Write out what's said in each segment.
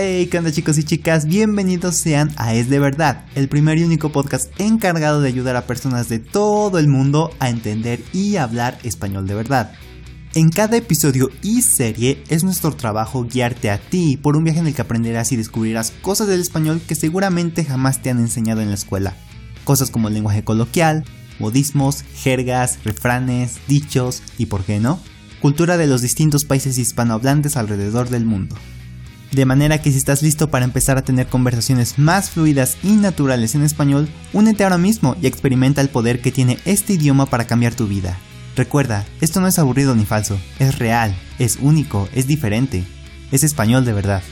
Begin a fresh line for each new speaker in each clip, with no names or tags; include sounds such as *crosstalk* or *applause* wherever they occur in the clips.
Hey, ¿qué onda chicos y chicas? Bienvenidos sean a Es de Verdad, el primer y único podcast encargado de ayudar a personas de todo el mundo a entender y hablar español de verdad. En cada episodio y serie es nuestro trabajo guiarte a ti por un viaje en el que aprenderás y descubrirás cosas del español que seguramente jamás te han enseñado en la escuela. Cosas como el lenguaje coloquial, modismos, jergas, refranes, dichos y, por qué no, cultura de los distintos países hispanohablantes alrededor del mundo. De manera que si estás listo para empezar a tener conversaciones más fluidas y naturales en español, únete ahora mismo y experimenta el poder que tiene este idioma para cambiar tu vida. Recuerda, esto no es aburrido ni falso, es real, es único, es diferente, es español de verdad.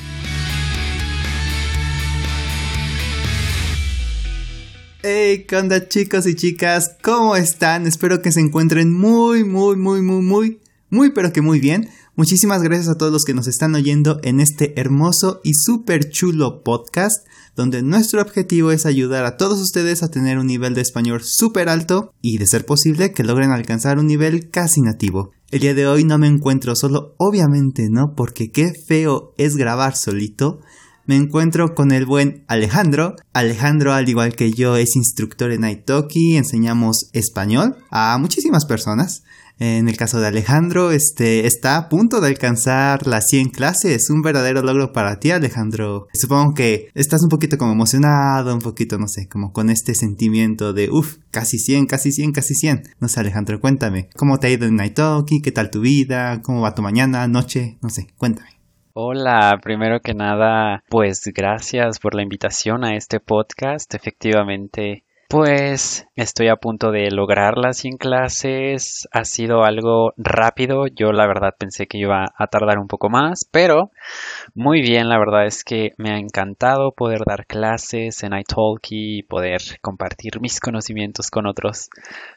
Hey, ¿qué onda chicos y chicas? ¿Cómo están? Espero que se encuentren muy, muy, muy, muy, muy, muy, pero que muy bien. Muchísimas gracias a todos los que nos están oyendo en este hermoso y súper chulo podcast, donde nuestro objetivo es ayudar a todos ustedes a tener un nivel de español súper alto y, de ser posible, que logren alcanzar un nivel casi nativo. El día de hoy no me encuentro solo, obviamente no, porque qué feo es grabar solito. Me encuentro con el buen Alejandro. Alejandro, al igual que yo, es instructor en Italki, enseñamos español a muchísimas personas. En el caso de Alejandro, este está a punto de alcanzar las 100 clases, un verdadero logro para ti, Alejandro. Supongo que estás un poquito como emocionado, un poquito, no sé, como con este sentimiento de, uff, casi 100, casi 100, casi 100. No sé, Alejandro, cuéntame, ¿cómo te ha ido en Nightalki? ¿Qué tal tu vida? ¿Cómo va tu mañana, noche? No sé, cuéntame.
Hola, primero que nada, pues gracias por la invitación a este podcast. Efectivamente, pues estoy a punto de lograr las 100 clases. Ha sido algo rápido. Yo la verdad pensé que iba a tardar un poco más, pero muy bien. La verdad es que me ha encantado poder dar clases en italki y poder compartir mis conocimientos con otros,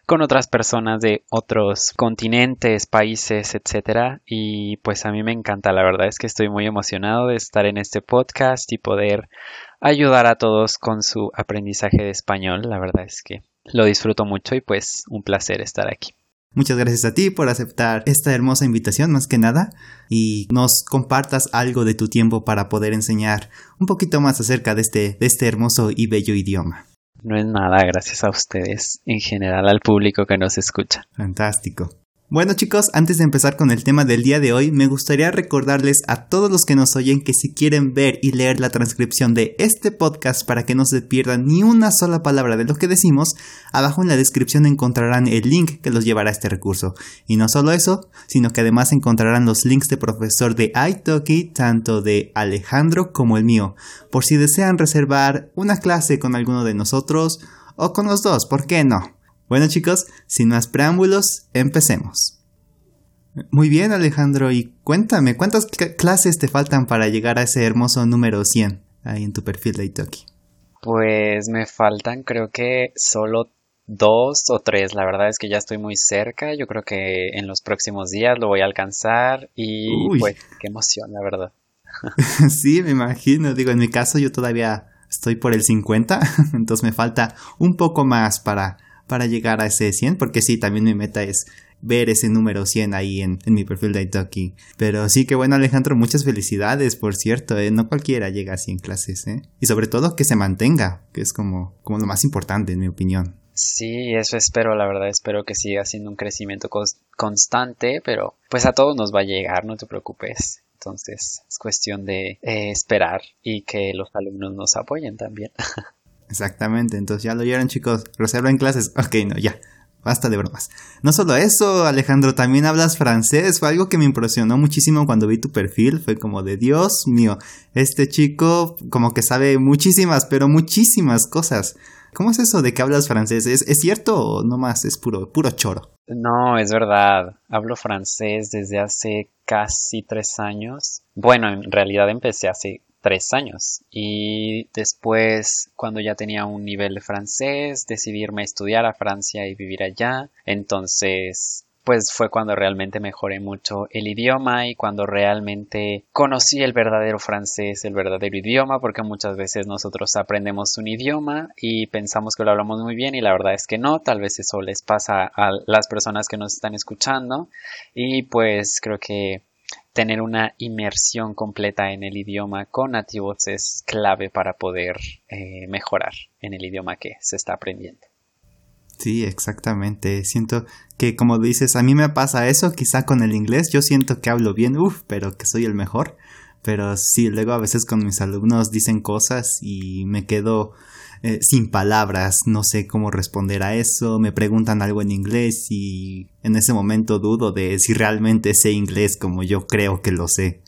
con otras personas de otros continentes, países, etcétera. Y pues a mí me encanta. La verdad es que estoy muy emocionado de estar en este podcast y poder ayudar a todos con su aprendizaje de español. La verdad es que lo disfruto mucho y pues un placer estar aquí.
Muchas gracias a ti por aceptar esta hermosa invitación más que nada y nos compartas algo de tu tiempo para poder enseñar un poquito más acerca de este, de este hermoso y bello idioma.
No es nada, gracias a ustedes, en general al público que nos escucha.
Fantástico. Bueno chicos, antes de empezar con el tema del día de hoy, me gustaría recordarles a todos los que nos oyen que si quieren ver y leer la transcripción de este podcast para que no se pierdan ni una sola palabra de lo que decimos, abajo en la descripción encontrarán el link que los llevará a este recurso. Y no solo eso, sino que además encontrarán los links de profesor de Italki, tanto de Alejandro como el mío, por si desean reservar una clase con alguno de nosotros o con los dos, ¿por qué no? Bueno chicos, sin más preámbulos, empecemos. Muy bien Alejandro, y cuéntame, ¿cuántas clases te faltan para llegar a ese hermoso número 100 ahí en tu perfil de Italki?
Pues me faltan creo que solo dos o tres, la verdad es que ya estoy muy cerca, yo creo que en los próximos días lo voy a alcanzar y pues qué emoción, la verdad. *laughs*
sí, me imagino, digo, en mi caso yo todavía estoy por el 50, *laughs* entonces me falta un poco más para para llegar a ese 100, porque sí, también mi meta es ver ese número 100 ahí en, mi perfil de Italki. Pero sí que bueno Alejandro, muchas felicidades, por cierto, ¿eh? no cualquiera llega a 100 clases, ¿eh? Y sobre todo que se mantenga, que es como, como lo más importante en mi opinión.
Sí, eso espero, la verdad, espero que siga siendo un crecimiento constante, pero pues a todos nos va a llegar, no te preocupes. Entonces es cuestión de eh, esperar y que los alumnos nos apoyen también. *laughs*
Exactamente, entonces ya lo oyeron chicos, reserva en clases. *laughs* Ok, no, ya, basta de bromas. No solo eso, Alejandro, también hablas francés, fue algo que me impresionó muchísimo cuando vi tu perfil, fue como de Dios mío, este chico como que sabe muchísimas, pero muchísimas cosas. ¿Cómo es eso de que hablas francés? ¿Es, ¿Es, cierto o no más es puro, puro choro?
No, es verdad. Hablo francés desde hace casi tres años. Bueno, en realidad empecé hace tres años. Y después cuando ya tenía un nivel de francés decidí irme a estudiar a Francia y vivir allá. Entonces pues fue cuando realmente mejoré mucho el idioma y cuando realmente conocí el verdadero francés, el verdadero idioma, porque muchas veces nosotros aprendemos un idioma y pensamos que lo hablamos muy bien y la verdad es que no, tal vez eso les pasa a las personas que nos están escuchando. Y pues creo que tener una inmersión completa en el idioma con nativos es clave para poder eh, mejorar en el idioma que se está aprendiendo.
Sí, exactamente. Siento que, como dices, a mí me pasa eso, quizá con el inglés. Yo siento que hablo bien, uff, pero que soy el mejor. Pero sí, luego a veces con mis alumnos dicen cosas y me quedo eh, sin palabras, no sé cómo responder a eso, me preguntan algo en inglés y en ese momento dudo de si realmente sé inglés como yo creo que lo sé.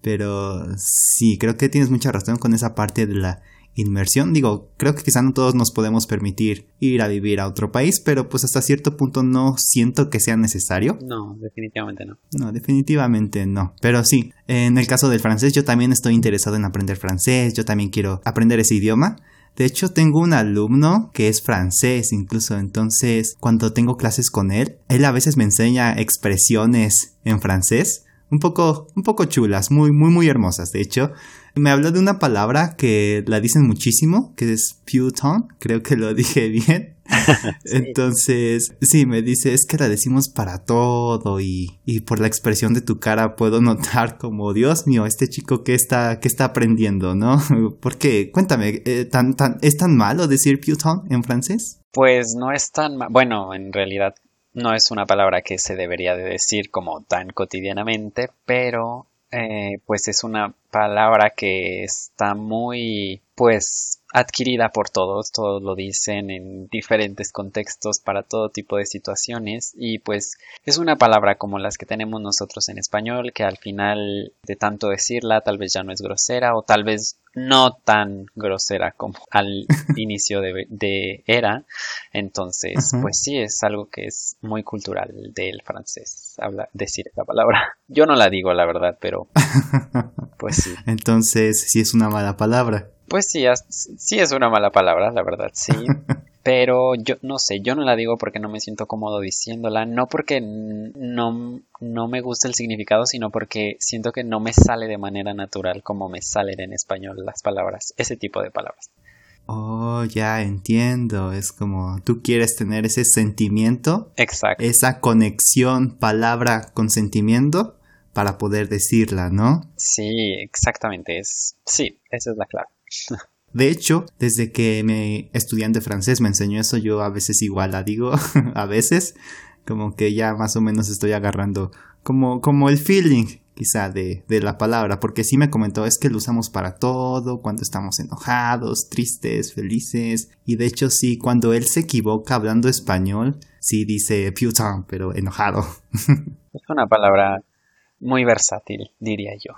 Pero sí, creo que tienes mucha razón con esa parte de la inmersión. Digo, creo que quizá no todos nos podemos permitir ir a vivir a otro país, pero pues hasta cierto punto no siento que sea necesario.
No, definitivamente no.
No, definitivamente no. Pero sí, en el caso del francés yo también estoy interesado en aprender francés, yo también quiero aprender ese idioma. De hecho, tengo un alumno que es francés incluso, entonces cuando tengo clases con él, él a veces me enseña expresiones en francés, un poco, un poco chulas, muy, muy, muy hermosas. De hecho, me habló de una palabra que la dicen muchísimo, que es Puton, creo que lo *laughs* dije bien. *laughs* Entonces, sí, me dice, es que la decimos para todo y, y, por la expresión de tu cara puedo notar como, Dios mío, este chico que está, que está aprendiendo, ¿no? *laughs* Porque, cuéntame, eh, ¿tan, tan, ¿es tan malo decir Puton en francés?
Pues no es tan malo, bueno, en realidad no es una palabra que se debería de decir como tan cotidianamente, pero eh, pues es una palabra que está muy pues adquirida por todos, todos lo dicen en diferentes contextos para todo tipo de situaciones y pues es una palabra como las que tenemos nosotros en español que al final de tanto decirla tal vez ya no es grosera o tal vez no tan grosera como *laughs* al *laughs* inicio de, era. Entonces pues sí es algo que es muy cultural del francés habla decir esta palabra. Yo no la digo la verdad pero *laughs* pues sí.
Entonces sí es una mala palabra
pues sí, sí es una mala palabra, la verdad, sí. *laughs* Pero yo no sé, yo no la digo porque no me siento cómodo diciéndola, no porque no, no me gusta el significado, sino porque siento que no me sale de manera natural como me salen en español las palabras, ese tipo de palabras.
Oh, ya entiendo. Es como tú quieres tener ese sentimiento.
Exacto.
Esa conexión palabra con sentimiento para poder decirla, ¿no?
Sí, exactamente. Es, sí, esa es la clave. *laughs*
De hecho, desde que mi estudiante francés me enseñó eso, yo a veces igual la digo, *laughs* a veces, como que ya más o menos estoy agarrando como, como el feeling quizá de, de la palabra, porque sí me comentó es que lo usamos para todo, cuando estamos enojados, tristes, felices, y de hecho sí, cuando él se equivoca hablando español, sí dice putain, pero enojado. *laughs*
Es una palabra muy versátil, diría yo.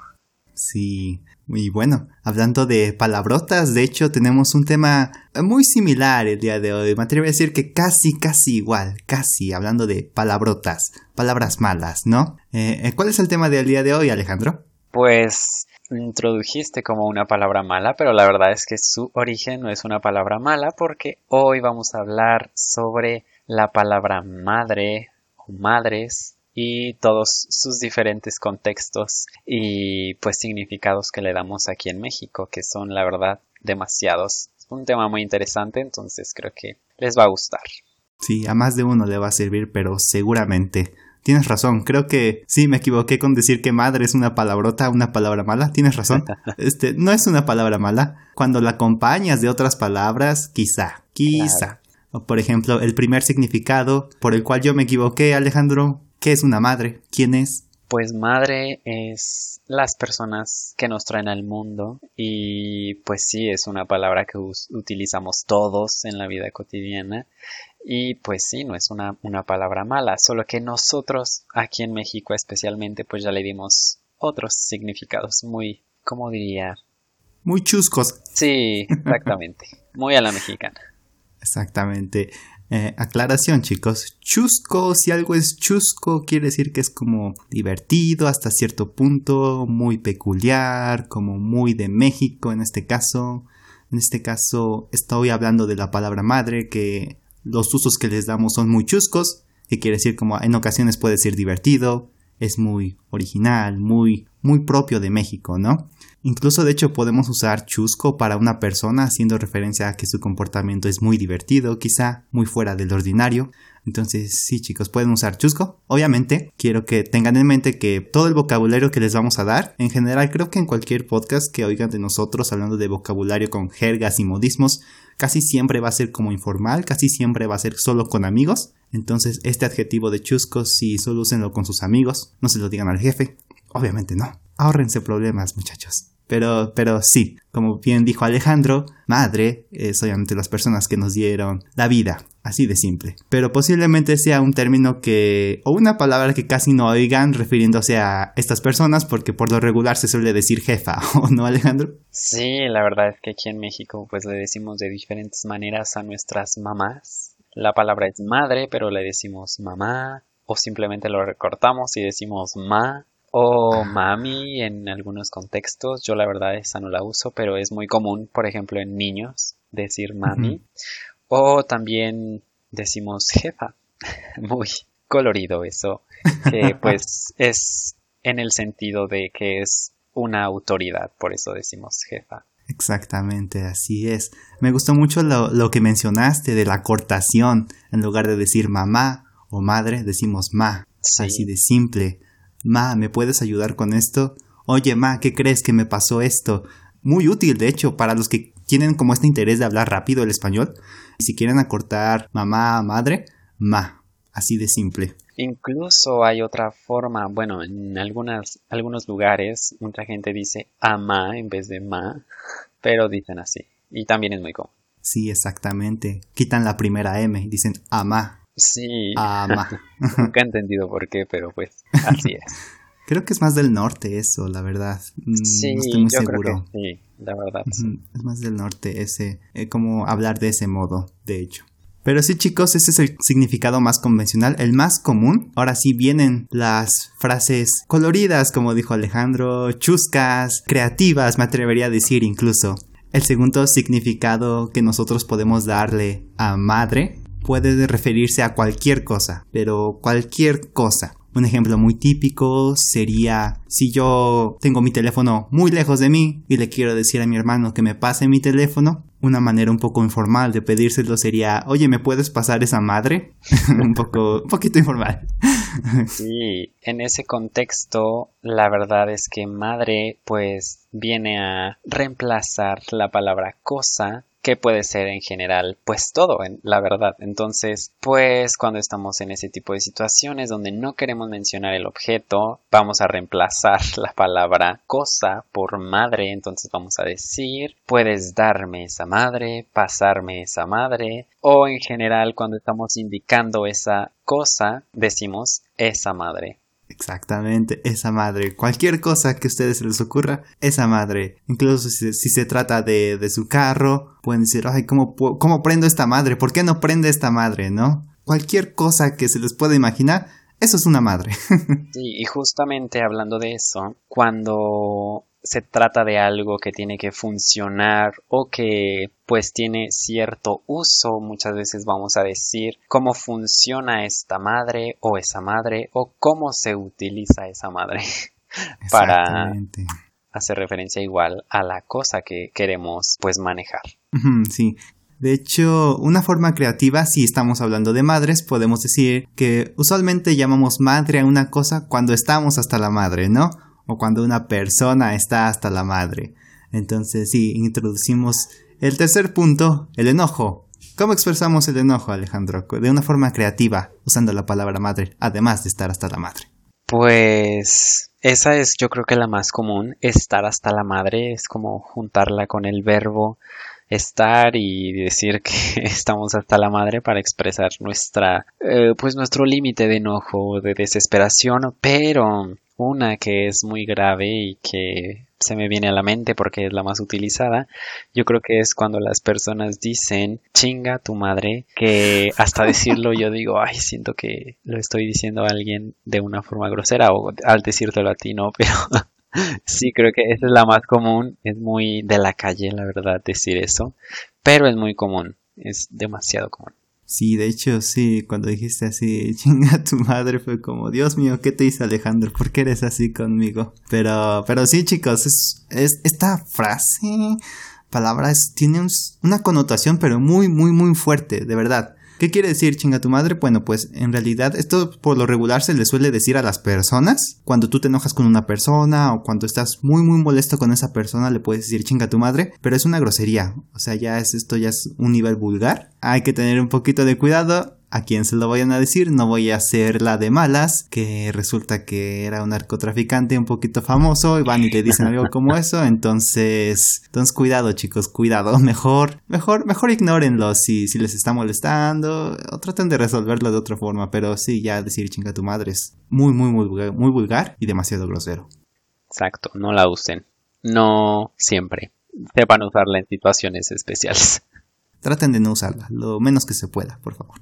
Sí, muy bueno. Hablando de palabrotas, de hecho tenemos un tema muy similar el día de hoy. Me atrevo a decir que casi, casi igual, casi, hablando de palabrotas, palabras malas, ¿no? Eh, eh, ¿Cuál es el tema del día de hoy, Alejandro?
Pues introdujiste como una palabra mala, pero la verdad es que su origen no es una palabra mala porque hoy vamos a hablar sobre la palabra madre o madres y todos sus diferentes contextos y pues significados que le damos aquí en México, que son la verdad demasiados. Es un tema muy interesante, entonces creo que les va a gustar.
Sí, a más de uno le va a servir, pero seguramente. Tienes razón, creo que sí me equivoqué con decir que madre es una palabrota, una palabra mala. Tienes razón. *laughs* Este, no es una palabra mala. Cuando la acompañas de otras palabras, quizá, quizá. por ejemplo, el primer significado por el cual yo me equivoqué, Alejandro, ¿Qué es una madre? ¿Quién es?
Pues madre es las personas que nos traen al mundo y pues sí, es una palabra que utilizamos todos en la vida cotidiana y pues sí, no es una, una palabra mala, solo que nosotros aquí en México especialmente pues ya le dimos otros significados muy, ¿cómo diría?
Muy chuscos.
Sí, exactamente, *laughs* muy a la mexicana.
Exactamente. Eh, aclaración chicos, chusco, si algo es chusco, quiere decir que es como divertido hasta cierto punto, muy peculiar, como muy de México en este caso. En este caso estoy hablando de la palabra madre, que los usos que les damos son muy chuscos, que quiere decir como en ocasiones puede ser divertido, es muy original, muy, muy propio de México, ¿no? Incluso de hecho podemos usar chusco para una persona haciendo referencia a que su comportamiento es muy divertido, quizá muy fuera del ordinario. Entonces, sí, chicos, pueden usar chusco. Obviamente, quiero que tengan en mente que todo el vocabulario que les vamos a dar, en general, creo que en cualquier podcast que oigan de nosotros hablando de vocabulario con jergas y modismos, casi siempre va a ser como informal, casi siempre va a ser solo con amigos. Entonces, este adjetivo de chusco, si solo úsenlo con sus amigos, no se lo digan al jefe. Obviamente no. Ahórrense problemas, muchachos. Pero, pero sí, como bien dijo Alejandro, madre es obviamente las personas que nos dieron la vida, así de simple. Pero posiblemente sea un término que, o una palabra que casi no oigan refiriéndose a estas personas, porque por lo regular se suele decir jefa, *laughs* ¿o no, Alejandro?
Sí, la verdad es que aquí en México pues le decimos de diferentes maneras a nuestras mamás. La palabra es madre, pero le decimos mamá, o simplemente lo recortamos y decimos ma, o mami en algunos contextos. Yo la verdad esa no la uso, pero es muy común, por ejemplo, en niños decir mami. O también decimos jefa. *laughs* muy colorido eso, que *laughs* pues es en el sentido de que es una autoridad, por eso decimos jefa.
Exactamente, así es. Me gustó mucho lo, lo, que mencionaste de la cortación. En lugar de decir mamá o madre, decimos ma. Así de simple. Ma, ¿me puedes ayudar con esto? Oye, Ma, ¿qué crees que me pasó esto? Muy útil, de hecho, para los que tienen como este interés de hablar rápido el español. Si quieren acortar mamá, madre, ma. Así de simple.
Incluso hay otra forma, bueno, en algunas, algunos lugares mucha gente dice ama en vez de ma, pero dicen así. Y también es muy común.
Sí, exactamente. Quitan la primera M y dicen ama.
Sí. Ama. *laughs* *laughs* Nunca he entendido por qué, pero pues así es. *laughs*
Creo que es más del norte eso, la verdad. Mm,
sí,
no estoy muy
yo
seguro.
Creo que sí, la verdad.
Es más del norte ese, eh, como hablar de ese modo, de hecho. Pero sí, chicos, ese es el significado más convencional, el más común. Ahora sí vienen las frases coloridas, como dijo Alejandro, chuscas, creativas, me atrevería a decir incluso. El segundo significado que nosotros podemos darle a madre puede referirse a cualquier cosa, pero cualquier cosa. Un ejemplo muy típico sería si yo tengo mi teléfono muy lejos de mí y le quiero decir a mi hermano que me pase mi teléfono, una manera un poco informal de pedírselo sería, oye, ¿me puedes pasar esa madre? *laughs* un poco, un poquito informal. *laughs*
sí, en ese contexto, la verdad es que madre, pues, viene a reemplazar la palabra cosa que puede ser en general pues todo, la verdad. Entonces, pues cuando estamos en ese tipo de situaciones donde no queremos mencionar el objeto, vamos a reemplazar *laughs* la palabra cosa por madre, entonces vamos a decir, puedes darme esa madre, pasarme esa madre, o en general cuando estamos indicando esa cosa, decimos esa madre.
Exactamente, esa madre. Cualquier cosa que a ustedes se les ocurra, esa madre. Incluso si, se trata de, de, su carro, pueden decir, ay, ¿cómo, ¿cómo prendo esta madre? ¿Por qué no prende esta madre? ¿No? Cualquier cosa que se les pueda imaginar, eso es una madre. *laughs*
sí, y justamente hablando de eso, cuando se trata de algo que tiene que funcionar o que pues tiene cierto uso, muchas veces vamos a decir cómo funciona esta madre o esa madre o cómo se utiliza esa madre *laughs* para hacer referencia igual a la cosa que queremos pues manejar.
Sí. De hecho, una forma creativa, si estamos hablando de madres, podemos decir que usualmente llamamos madre a una cosa cuando estamos hasta la madre, ¿no? O cuando una persona está hasta la madre. Entonces sí, introducimos el tercer punto, el enojo. ¿Cómo expresamos el enojo, Alejandro? De una forma creativa, usando la palabra madre, además de estar hasta la madre.
Pues esa es yo creo que la más común, estar hasta la madre, es como juntarla con el verbo estar y decir que *laughs* estamos hasta la madre para expresar nuestra eh, pues nuestro límite de enojo de desesperación pero una que es muy grave y que se me viene a la mente porque es la más utilizada, yo creo que es cuando las personas dicen chinga tu madre, que hasta decirlo yo digo, ay, siento que lo estoy diciendo a alguien de una forma grosera o al decírtelo a ti no, *laughs* pero sí creo que esa es la más común, es muy de la calle la verdad decir eso, pero es muy común, es demasiado común.
Sí, de hecho, sí, cuando dijiste así, *laughs* chinga tu madre, fue como, Dios mío, ¿qué te hice Alejandro? ¿Por qué eres así conmigo? Pero, pero sí, chicos, es, es esta frase, palabra, tiene una connotación, pero muy, muy, muy fuerte, de verdad. ¿Qué quiere decir chinga tu madre? Bueno, pues en realidad esto por lo regular se le suele decir a las personas. Cuando tú te enojas con una persona o cuando estás muy muy molesto con esa persona le puedes decir chinga tu madre, pero es una grosería. O sea, ya es esto ya es un nivel vulgar. Hay que tener un poquito de cuidado a quien se lo vayan a decir, no voy a hacer la de malas, que resulta que era un narcotraficante un poquito famoso y van y le dicen algo como *laughs* eso, entonces, entonces cuidado chicos, cuidado, *laughs* mejor, mejor, mejor ignórenlo si, si les está molestando o traten de resolverlo de otra forma, pero sí, ya decir chinga tu madre es muy, muy, muy, muy vulgar y demasiado grosero.
Exacto, no la usen, no siempre, sepan usarla en situaciones especiales.
Traten de no usarla, lo menos que se pueda, por favor.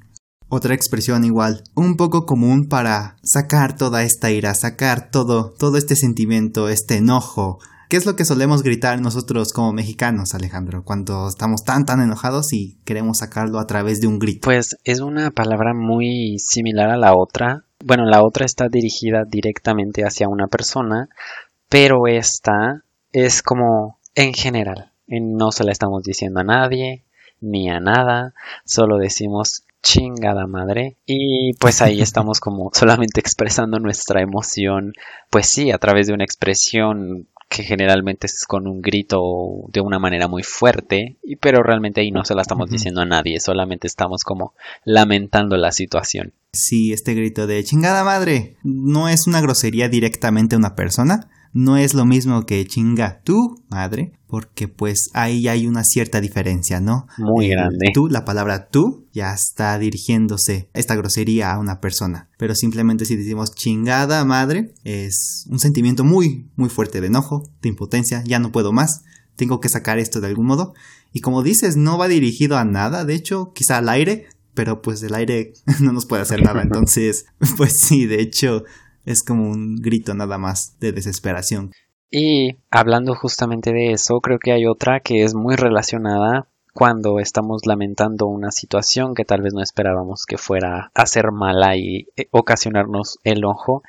Otra expresión igual, un poco común para sacar toda esta ira, sacar todo, todo este sentimiento, este enojo. ¿Qué es lo que solemos gritar nosotros como mexicanos, Alejandro, cuando estamos tan tan enojados y queremos sacarlo a través de un grito?
Pues es una palabra muy similar a la otra. Bueno, la otra está dirigida directamente hacia una persona, pero esta es como en general. No se la estamos diciendo a nadie, ni a nada, solo decimos chingada madre. Y pues ahí *laughs* estamos como solamente expresando nuestra emoción, pues sí, a través de una expresión que generalmente es con un grito de una manera muy fuerte, y, pero realmente ahí no se la estamos diciendo a nadie, solamente estamos como lamentando la situación.
Sí, este grito de chingada madre no es una grosería directamente a una persona, no es lo mismo que chinga tu madre, porque pues ahí hay una cierta diferencia, ¿no?
Muy grande.
Tú, la palabra tú, ya está dirigiéndose esta grosería a una persona. Pero simplemente si decimos chingada madre, es un sentimiento muy, muy fuerte de enojo, de impotencia, ya no puedo más, tengo que sacar esto de algún modo. Y como dices, no va dirigido a nada, de hecho, quizá al aire, pero pues el aire *laughs* no nos puede hacer nada. *laughs* Entonces, pues sí, de hecho, es como un grito nada más de desesperación.
Y hablando justamente de eso, creo que hay otra que es muy relacionada cuando estamos lamentando una situación que tal vez no esperábamos que fuera a ser mala y eh, ocasionarnos el ojo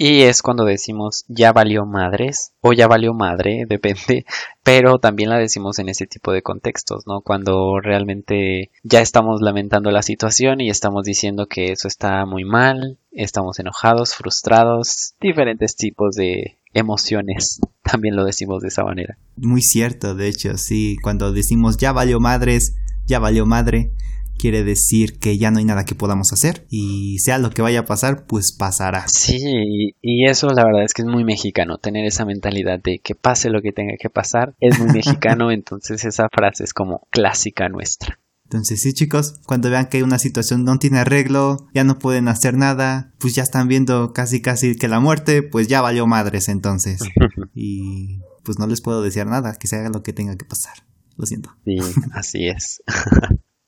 y es cuando decimos ya valió madres o ya valió madre, *laughs* depende, pero también la decimos en ese tipo de contextos, ¿no? Cuando realmente ya estamos lamentando la situación y estamos diciendo que eso está muy mal, estamos enojados, frustrados, diferentes tipos de emociones, *laughs* también lo decimos de esa manera.
Muy cierto, de hecho, sí, cuando decimos ya valió madres, ya valió madre, quiere decir que ya no hay nada que podamos hacer y sea lo que vaya a pasar, pues pasará.
Sí, y eso la verdad es que es muy mexicano, tener esa mentalidad de que pase lo que tenga que pasar, es muy *laughs* mexicano, entonces esa frase es como clásica nuestra.
Entonces sí chicos, cuando vean que una situación no tiene arreglo, ya no pueden hacer nada, pues ya están viendo casi casi que la muerte, pues ya valió madres entonces. *laughs* y pues no les puedo decir nada, que se haga lo que tenga que pasar. Lo siento.
Sí, *laughs* así es.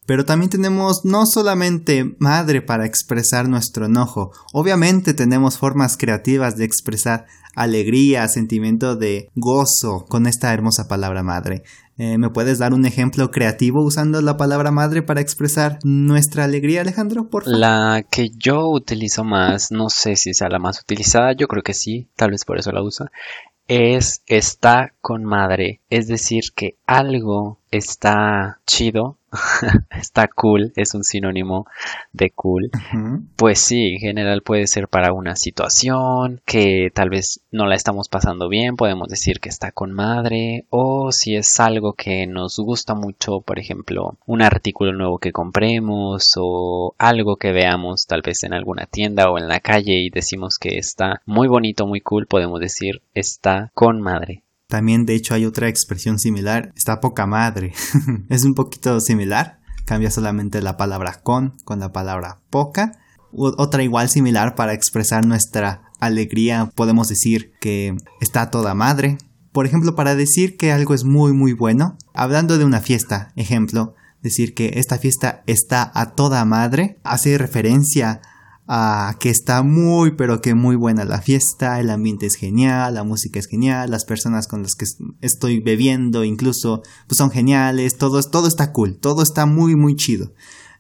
Pero también tenemos no solamente madre para expresar nuestro enojo, obviamente tenemos formas creativas de expresar alegría, sentimiento de gozo con esta hermosa palabra madre. Eh, ¿Me puedes dar un ejemplo creativo usando la palabra madre para expresar nuestra alegría, Alejandro? Por favor?
La que yo utilizo más, no sé si sea la más utilizada, yo creo que sí, tal vez por eso la uso, es está con madre. Es decir, que algo está chido *laughs* está cool, es un sinónimo de cool. Pues sí, en general puede ser para una situación que tal vez no la estamos pasando bien, podemos decir que está con madre, o si es algo que nos gusta mucho, por ejemplo, un artículo nuevo que compremos o algo que veamos tal vez en alguna tienda o en la calle y decimos que está muy bonito, muy cool, podemos decir está con madre.
También de hecho hay otra expresión similar, está poca madre. *laughs* es un poquito similar, cambia solamente la palabra con con la palabra poca. otra igual similar para expresar nuestra alegría, podemos decir que está toda madre. Por ejemplo, para decir que algo es muy muy bueno, hablando de una fiesta, ejemplo, decir que esta fiesta está a toda madre, hace referencia que está muy pero que muy buena la fiesta, el ambiente es genial, la música es genial, las personas con las que estoy bebiendo incluso pues son geniales, todo, todo está cool, todo está muy muy chido.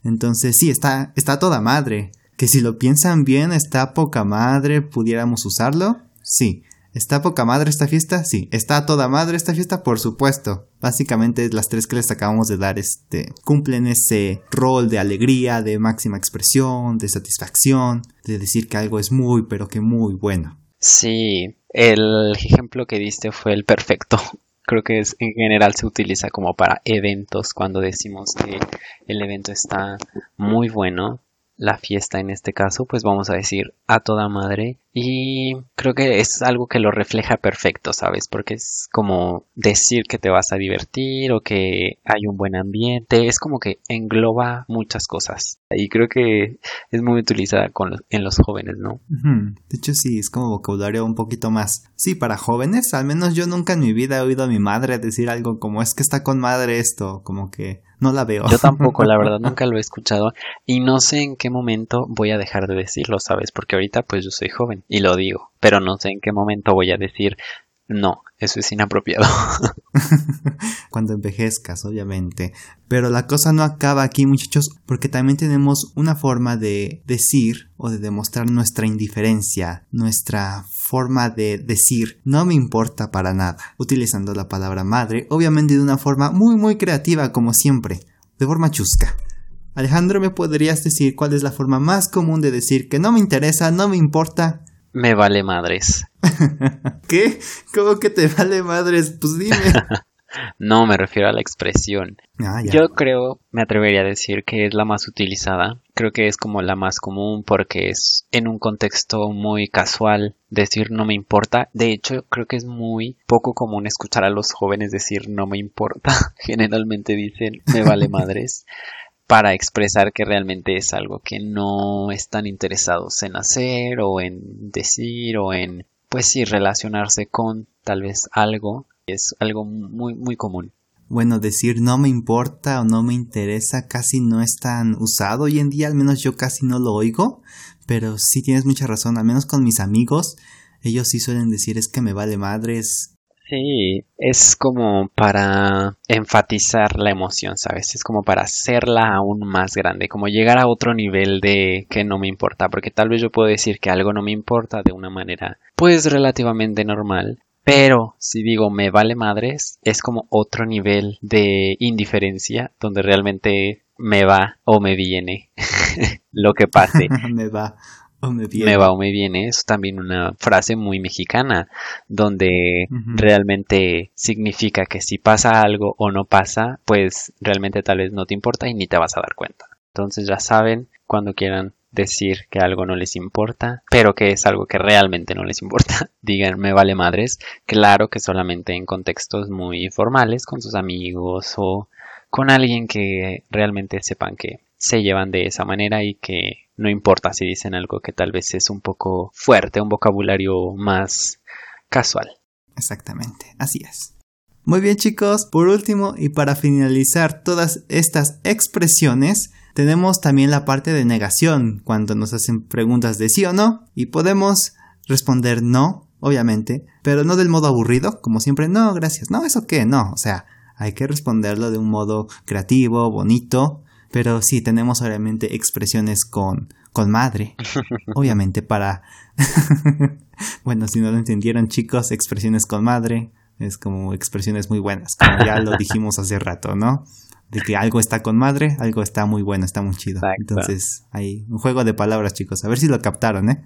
Entonces sí, está, está toda madre. Que si lo piensan bien, está poca madre, pudiéramos usarlo. Sí, ¿Está poca madre esta fiesta? Sí. ¿Está toda madre esta fiesta? Por supuesto. Básicamente las tres que les acabamos de dar este cumplen ese rol de alegría, de máxima expresión, de satisfacción, de decir que algo es muy pero que muy bueno.
Sí, el ejemplo que diste fue el perfecto. *laughs* Creo que es, en general se utiliza como para eventos cuando decimos que el evento está muy bueno la fiesta en este caso, pues vamos a decir a toda madre. Y creo que es algo que lo refleja perfecto, ¿sabes? Porque es como decir que te vas a divertir o que hay un buen ambiente. Es como que engloba muchas cosas. Y creo que es muy utilizada con en los jóvenes, ¿no?
De hecho, sí, es como vocabulario un poquito más. Sí, para jóvenes, al menos yo nunca en mi vida he oído a mi madre decir algo como es que está con madre esto, como que no la veo.
Yo tampoco, la verdad, *laughs* nunca lo he escuchado y no sé en qué momento voy a dejar de decirlo, ¿sabes? Porque ahorita pues yo soy joven y lo digo, pero no sé en qué momento voy a decir no, eso es inapropiado. *laughs* *laughs*
Cuando envejezcas, obviamente. Pero la cosa no acaba aquí, muchachos, porque también tenemos una forma de decir o de demostrar nuestra indiferencia, nuestra forma de decir no me importa para nada, utilizando la palabra madre, obviamente de una forma muy muy creativa como siempre, de forma chusca. Alejandro, ¿me podrías decir cuál es la forma más común de decir que no me interesa, no me importa?
Me vale madres. *laughs*
¿Qué? ¿Cómo que te vale madres? Pues dime. *laughs*
no, me refiero a la expresión. Ah, Yo creo, me atrevería a decir que es la más utilizada. Creo que es como la más común porque es en un contexto muy casual decir no me importa. De hecho, creo que es muy poco común escuchar a los jóvenes decir no me importa. *laughs* Generalmente dicen me vale madres para expresar que realmente es algo que no están interesados en hacer o en decir o en, pues sí, relacionarse con tal vez algo. Es algo muy, muy común.
Bueno, decir no me importa o no me interesa casi no es tan usado hoy en día, al menos yo casi no lo oigo, pero sí tienes mucha razón, al menos con mis amigos, ellos sí suelen decir es que me vale madres,
Sí, es como para enfatizar la emoción, ¿sabes? Es como para hacerla aún más grande, como llegar a otro nivel de que no me importa, porque tal vez yo puedo decir que algo no me importa de una manera pues relativamente normal, pero si digo me vale madres, es como otro nivel de indiferencia donde realmente me va o me viene *laughs* lo que pase. *laughs*
me va
me, va o me viene es también una frase muy mexicana, donde realmente significa que si pasa algo o no pasa, pues realmente tal vez no te importa y ni te vas a dar cuenta. Entonces ya saben, cuando quieran decir que algo no les importa, pero que es algo que realmente no les importa, *laughs* digan me vale madres, claro que solamente en contextos muy formales, con sus amigos o con alguien que realmente sepan que se llevan de esa manera y que no importa si dicen algo que tal vez es un poco fuerte, un vocabulario más casual.
Exactamente, así es. Muy bien chicos, por último y para finalizar todas estas expresiones, tenemos también la parte de negación, cuando nos hacen preguntas de sí o no, y podemos responder no, obviamente, pero no del modo aburrido, como siempre, no, gracias, no, eso qué, no, o sea, hay que responderlo de un modo creativo, bonito, pero sí, tenemos obviamente expresiones con, con madre. *laughs* obviamente para... *laughs* bueno, si no lo entendieron chicos, expresiones con madre es como expresiones muy buenas, como ya lo *laughs* dijimos hace rato, ¿no? De que algo está con madre, algo está muy bueno, está muy chido. Entonces, hay un juego de palabras, chicos. A ver si lo captaron, ¿eh?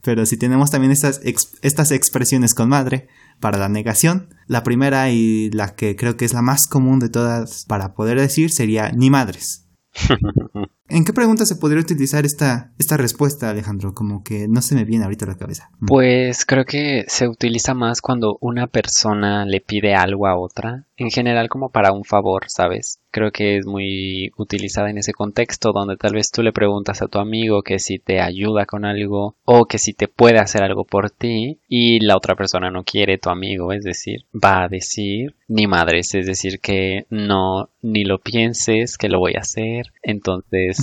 Pero si tenemos también estas, estas expresiones con madre para la negación, la primera y la que creo que es la más común de todas para poder decir sería ni madres. *laughs* ¿En qué pregunta se podría utilizar esta, esta respuesta, Alejandro? Como que no se me viene ahorita a la cabeza.
Pues creo que se utiliza más cuando una persona le pide algo a otra, en general como para un favor, ¿sabes? Creo que es muy utilizada en ese contexto donde tal vez tú le preguntas a tu amigo que si te ayuda con algo o que si te puede hacer algo por ti y la otra persona no quiere tu amigo, es decir, va a decir ni madres, es decir, que no ni lo pienses que lo voy a hacer, entonces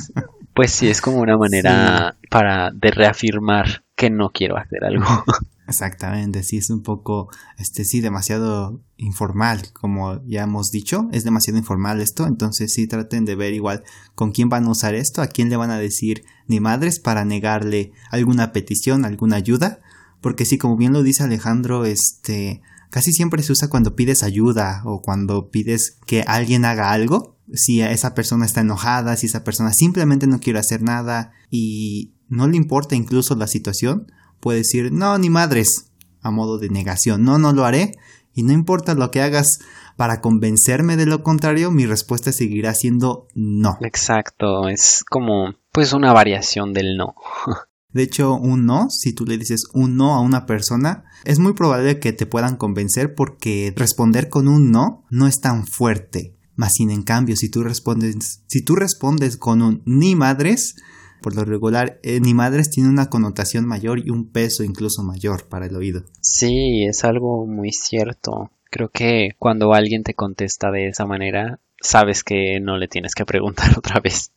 pues sí, es como una manera para de reafirmar que no quiero hacer algo. *laughs*
Exactamente, sí, es un poco, este, sí, demasiado informal, como ya hemos dicho, es demasiado informal esto, entonces sí traten de ver igual con quién van a usar esto, a quién le van a decir ni madres para negarle alguna petición, alguna ayuda, Porque sí, como bien lo dice Alejandro, este casi siempre se usa cuando pides ayuda o cuando pides que alguien haga algo. Si esa persona está enojada, si esa persona simplemente no quiere hacer nada y no le importa incluso la situación, puede decir no, ni madres, a modo de negación, no, no lo haré y no importa lo que hagas para convencerme de lo contrario, mi respuesta seguirá siendo no.
Exacto, es como pues una variación del no. *laughs*
De hecho, un no, si tú le dices un no a una persona, es muy probable que te puedan convencer porque responder con un no no es tan fuerte. Más sin en cambio, si tú respondes, si tú respondes con un ni madres, por lo regular, eh, ni madres tiene una connotación mayor y un peso incluso mayor para el oído.
Sí, es algo muy cierto. Creo que cuando alguien te contesta de esa manera, sabes que no le tienes que preguntar *laughs* otra vez.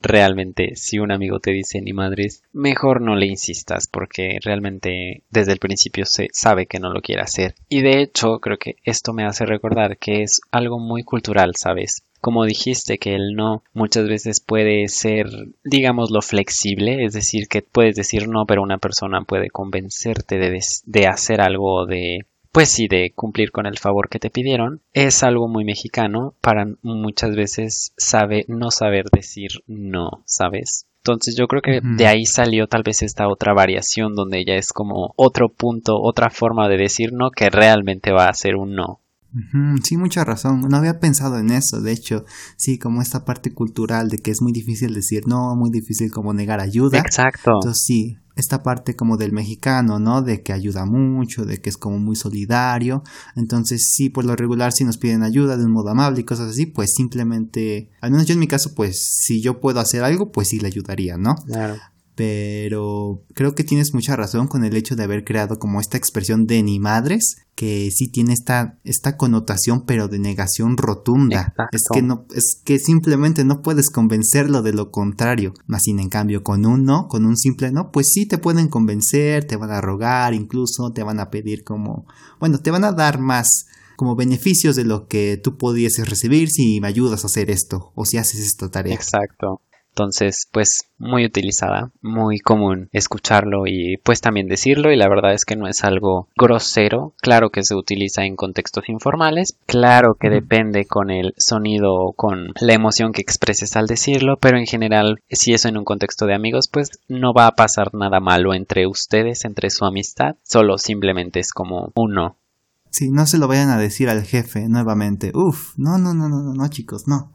realmente, si un amigo te dice ni madres, mejor no le insistas porque realmente desde el principio se sabe que no lo quiere hacer. Y de hecho, creo que esto me hace recordar que es algo muy cultural, ¿sabes? Como dijiste que el no muchas veces puede ser, digámoslo, flexible, es decir, que puedes decir no, pero una persona puede convencerte de, de hacer algo de pues sí, de cumplir con el favor que te pidieron, es algo muy mexicano para muchas veces sabe no saber decir no, ¿sabes? Entonces yo creo que de ahí salió tal vez esta otra variación donde ya es como otro punto, otra forma de decir no que realmente va a ser un no.
Sí, mucha razón. No había pensado en eso. De hecho, sí, como esta parte cultural de que es muy difícil decir no, muy difícil como negar ayuda.
Exacto.
Entonces sí, esta parte como del mexicano, ¿no? De que ayuda mucho, de que es como muy solidario. Entonces, sí, por lo regular, si nos piden ayuda de un modo amable y cosas así, pues simplemente, al menos yo en mi caso, pues si yo puedo hacer algo, pues sí le ayudaría, ¿no?
Claro
pero creo que tienes mucha razón con el hecho de haber creado como esta expresión de ni madres, que sí tiene esta, esta connotación pero de negación rotunda. Es que no, es que simplemente no puedes convencerlo de lo contrario. Más sin en cambio, con un no, con un simple no, pues sí te pueden convencer, te van a rogar, incluso te van a pedir como, bueno, te van a dar más como beneficios de lo que tú pudieses recibir si me ayudas a hacer esto o si haces esta tarea.
Exacto. Entonces, pues muy utilizada, muy común escucharlo y pues también decirlo y la verdad es que no es algo grosero, claro que se utiliza en contextos informales, claro que depende con el sonido o con la emoción que expreses al decirlo, pero en general si eso en un contexto de amigos pues no va a pasar nada malo entre ustedes, entre su amistad, solo simplemente es como uno.
Sí, no se lo vayan a decir al jefe nuevamente. Uf, no, no, no, no, no, no, chicos, no.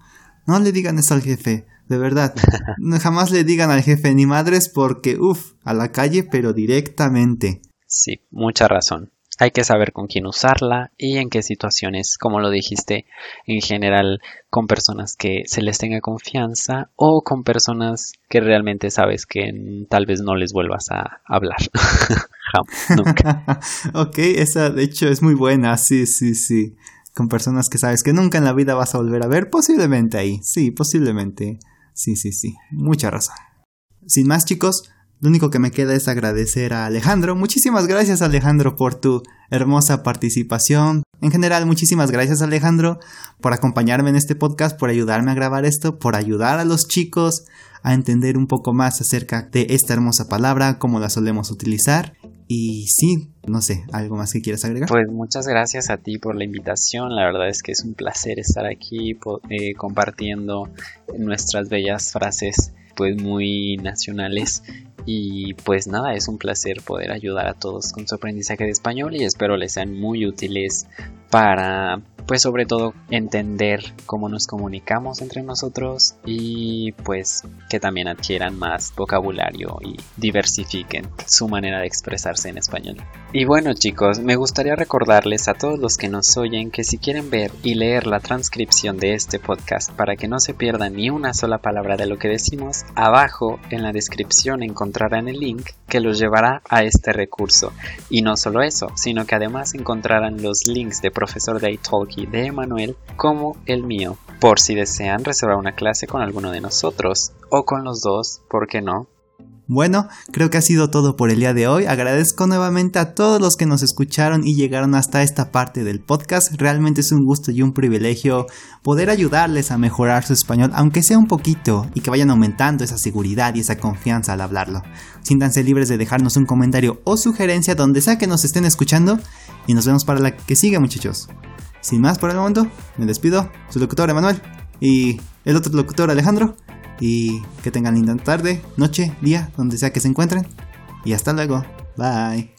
No le digan eso al jefe. De verdad, *laughs* jamás le digan al jefe ni madres porque, uff, a la calle, pero directamente.
Sí, mucha razón. Hay que saber con quién usarla y en qué situaciones, como lo dijiste, en general con personas que se les tenga confianza o con personas que realmente sabes que tal vez no les vuelvas a hablar. *laughs*
Nunca. *laughs* ok, esa de hecho es muy buena, sí, sí, sí. Con personas que sabes que nunca en la vida vas a volver a ver, posiblemente ahí, sí, posiblemente. Sí, sí, sí, mucha razón. Sin más chicos, lo único que me queda es agradecer a Alejandro. Muchísimas gracias Alejandro por tu hermosa participación. En general, muchísimas gracias Alejandro por acompañarme en este podcast, por ayudarme a grabar esto, por ayudar a los chicos a entender un poco más acerca de esta hermosa palabra, cómo la solemos utilizar. Y sí, no sé, ¿algo más que quieras agregar?
Pues muchas gracias a ti por la invitación. La verdad es que es un placer estar aquí eh, compartiendo nuestras bellas frases pues muy nacionales y pues nada, es un placer poder ayudar a todos con su aprendizaje de español y espero les sean muy útiles para pues sobre todo entender cómo nos comunicamos entre nosotros y pues que también adquieran más vocabulario y diversifiquen su manera de expresarse en español. Y bueno chicos, me gustaría recordarles a todos los que nos oyen que si quieren ver y leer la transcripción de este podcast para que no se pierda ni una sola palabra de lo que decimos, abajo en la descripción encontrarán el link que los llevará a este recurso. Y no solo eso, sino que además encontrarán los links de profesor de Italki de Emanuel como el mío, por si desean reservar una clase con alguno de nosotros, o con los dos, ¿por qué no?
Bueno, creo que ha sido todo por el día de hoy. Agradezco nuevamente a todos los que nos escucharon y llegaron hasta esta parte del podcast. Realmente es un gusto y un privilegio poder ayudarles a mejorar su español, aunque sea un poquito, y que vayan aumentando esa seguridad y esa confianza al hablarlo. Siéntanse libres de dejarnos un comentario o sugerencia donde sea que nos estén escuchando y nos vemos para la que sigue muchachos. Sin más por el momento, me despido, su locutor Emanuel y el otro locutor Alejandro. Y que tengan linda tarde, noche, día, donde sea que se encuentren. Y hasta luego. Bye.